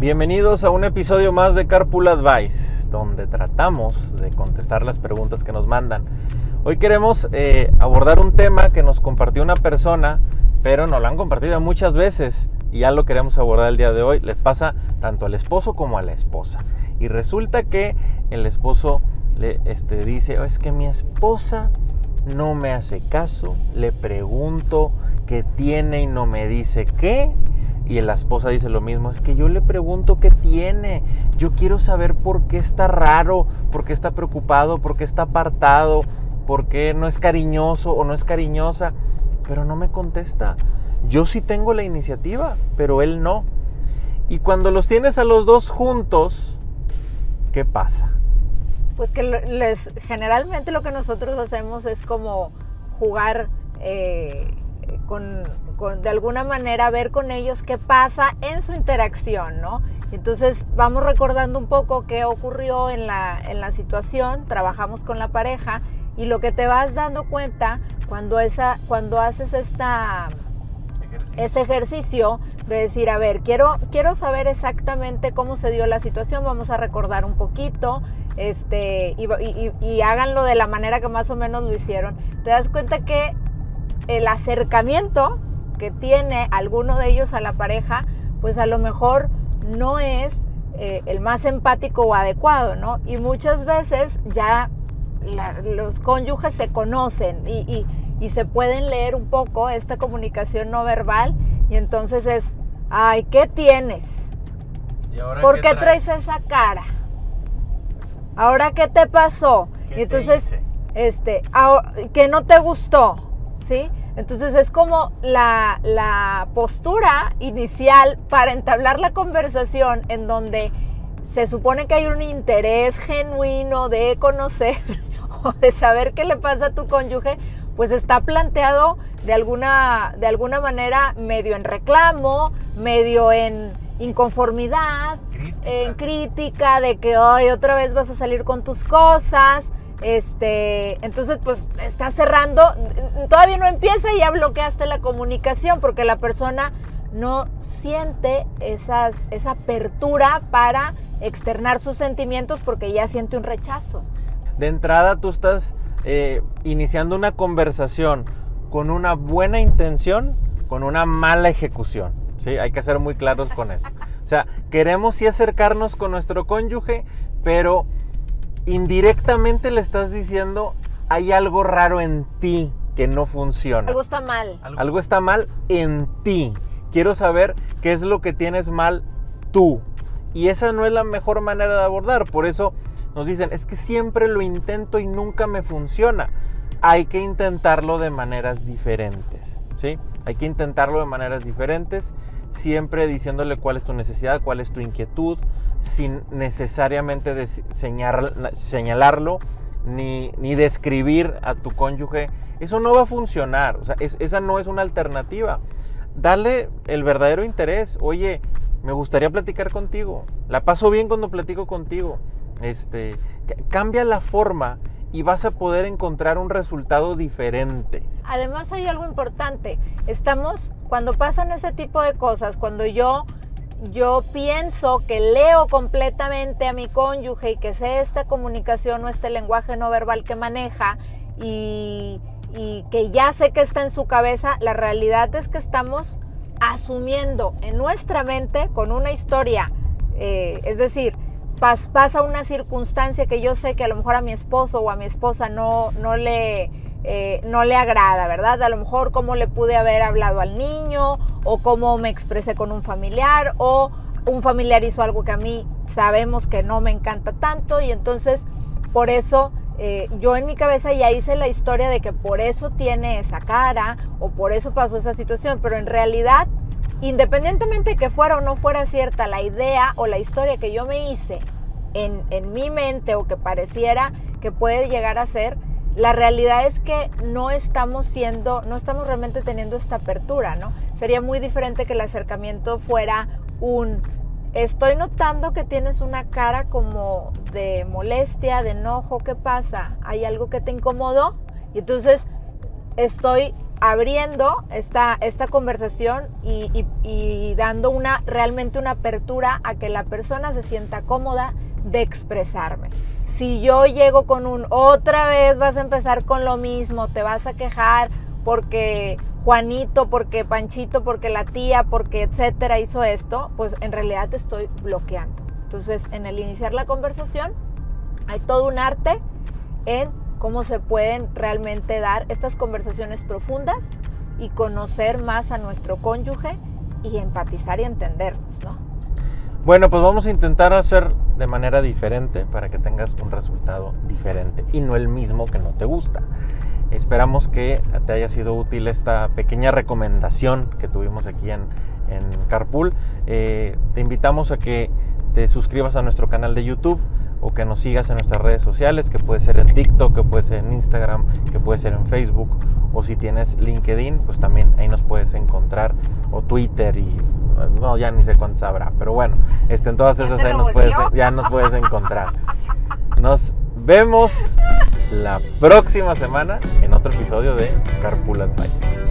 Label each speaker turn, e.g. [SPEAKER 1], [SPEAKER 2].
[SPEAKER 1] Bienvenidos a un episodio más de Carpool Advice, donde tratamos de contestar las preguntas que nos mandan. Hoy queremos eh, abordar un tema que nos compartió una persona, pero nos lo han compartido muchas veces y ya lo queremos abordar el día de hoy. Les pasa tanto al esposo como a la esposa. Y resulta que el esposo le este, dice, oh, es que mi esposa no me hace caso, le pregunto qué tiene y no me dice qué. Y la esposa dice lo mismo, es que yo le pregunto qué tiene, yo quiero saber por qué está raro, por qué está preocupado, por qué está apartado, por qué no es cariñoso o no es cariñosa, pero no me contesta. Yo sí tengo la iniciativa, pero él no. Y cuando los tienes a los dos juntos, ¿qué pasa?
[SPEAKER 2] Pues que les generalmente lo que nosotros hacemos es como jugar eh, con, de alguna manera ver con ellos qué pasa en su interacción, ¿no? Entonces vamos recordando un poco qué ocurrió en la, en la situación, trabajamos con la pareja y lo que te vas dando cuenta cuando, esa, cuando haces esta, ese ejercicio de decir, a ver, quiero, quiero saber exactamente cómo se dio la situación, vamos a recordar un poquito, este, y, y háganlo de la manera que más o menos lo hicieron. Te das cuenta que el acercamiento que tiene alguno de ellos a la pareja, pues a lo mejor no es eh, el más empático o adecuado, ¿no? Y muchas veces ya los cónyuges se conocen y, se pueden leer un poco esta comunicación no verbal y entonces es, ay, ¿qué tienes? ¿Por qué, traes? esa cara? ¿Ahora qué te pasó? y entonces, este, que no te gustó, ¿sí? Entonces es como la, postura inicial para entablar la conversación en donde se supone que hay un interés genuino de conocer o de saber qué le pasa a tu cónyuge, pues está planteado de alguna, de alguna manera medio en reclamo, medio en inconformidad, en crítica de que hoy otra vez vas a salir con tus cosas. Este, entonces, pues está cerrando, todavía no empieza y ya bloqueaste la comunicación porque la persona no siente esa apertura para externar sus sentimientos porque ya siente un rechazo.
[SPEAKER 1] De entrada, tú estás eh, iniciando una conversación con una buena intención, con una mala ejecución. ¿sí? Hay que ser muy claros con eso. O sea, queremos sí acercarnos con nuestro cónyuge, pero indirectamente le estás diciendo, hay algo raro en ti que no funciona.
[SPEAKER 2] Algo está mal.
[SPEAKER 1] Algo está mal en ti. Quiero saber qué es lo que tienes mal tú. Y esa no es la mejor manera de abordar. Por eso nos dicen, es que siempre lo intento y nunca me funciona. Hay que intentarlo de maneras diferentes. ¿sí? Hay que intentarlo de maneras diferentes siempre diciéndole cuál es tu necesidad, cuál es tu inquietud, sin necesariamente señalarlo ni, describir a tu cónyuge. Eso no va a funcionar, o sea, esa no es una alternativa. Dale el verdadero interés. Oye, me gustaría platicar contigo. La paso bien cuando platico contigo. Este, cambia la forma y vas a poder encontrar un resultado diferente.
[SPEAKER 2] Además hay algo importante. Estamos cuando pasan ese tipo de cosas, cuando yo yo pienso que leo completamente a mi cónyuge y que sé esta comunicación o este lenguaje no verbal que maneja y, que ya sé que está en su cabeza, la realidad es que estamos asumiendo en nuestra mente con una historia, eh, es decir, pasa una circunstancia que yo sé que a lo mejor a mi esposo o a mi esposa no, no, le, eh, no le agrada, ¿verdad? A lo mejor cómo le pude haber hablado al niño o cómo me expresé con un familiar o un familiar hizo algo que a mí sabemos que no me encanta tanto y entonces por eso eh, yo en mi cabeza ya hice la historia de que por eso tiene esa cara o por eso pasó esa situación, pero en realidad independientemente que fuera o no fuera cierta la idea o la historia que yo me hice en, mi mente o que pareciera que puede llegar a ser, la realidad es que no estamos siendo, no estamos realmente teniendo esta apertura, ¿no? Sería muy diferente que el acercamiento fuera un, estoy notando que tienes una cara como de molestia, de enojo, ¿qué pasa? ¿Hay algo que te incomodó? Y entonces estoy abriendo esta, esta conversación y, y, dando una realmente una apertura a que la persona se sienta cómoda de expresarme. Si yo llego con un otra vez vas a empezar con lo mismo, te vas a quejar porque Juanito, porque Panchito, porque la tía, porque etcétera hizo esto, pues en realidad te estoy bloqueando. Entonces, en el iniciar la conversación, hay todo un arte en cómo se pueden realmente dar estas conversaciones profundas y conocer más a nuestro cónyuge y empatizar y entendernos, ¿no?
[SPEAKER 1] Bueno, pues vamos a intentar hacer de manera diferente para que tengas un resultado diferente y no el mismo que no te gusta. Esperamos que te haya sido útil esta pequeña recomendación que tuvimos aquí en, en Carpool. Eh, te invitamos a que te suscribas a nuestro canal de YouTube o que nos sigas en nuestras redes sociales, que puede ser en TikTok, que puede ser en Instagram, que puede ser en Facebook, o si tienes LinkedIn, pues también ahí nos puedes encontrar, o Twitter y no, ya ni sé cuántos habrá, pero bueno, este, en todas esas ahí nos puedes, ya nos puedes encontrar. Nos vemos la próxima semana en otro episodio de Carpool Advice.